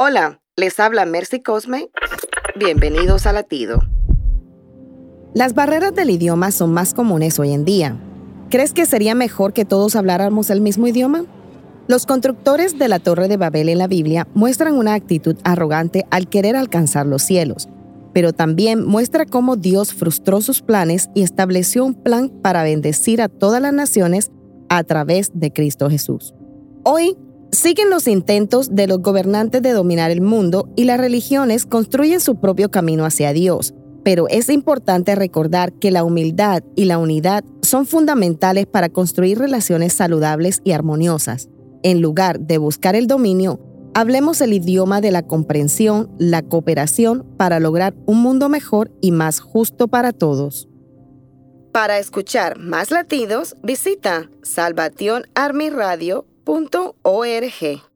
Hola, les habla Mercy Cosme. Bienvenidos a Latido. Las barreras del idioma son más comunes hoy en día. ¿Crees que sería mejor que todos habláramos el mismo idioma? Los constructores de la Torre de Babel en la Biblia muestran una actitud arrogante al querer alcanzar los cielos, pero también muestra cómo Dios frustró sus planes y estableció un plan para bendecir a todas las naciones a través de Cristo Jesús. Hoy siguen los intentos de los gobernantes de dominar el mundo y las religiones construyen su propio camino hacia Dios, pero es importante recordar que la humildad y la unidad son fundamentales para construir relaciones saludables y armoniosas. En lugar de buscar el dominio, hablemos el idioma de la comprensión, la cooperación para lograr un mundo mejor y más justo para todos. Para escuchar más latidos, visita salvationarmyradio.org.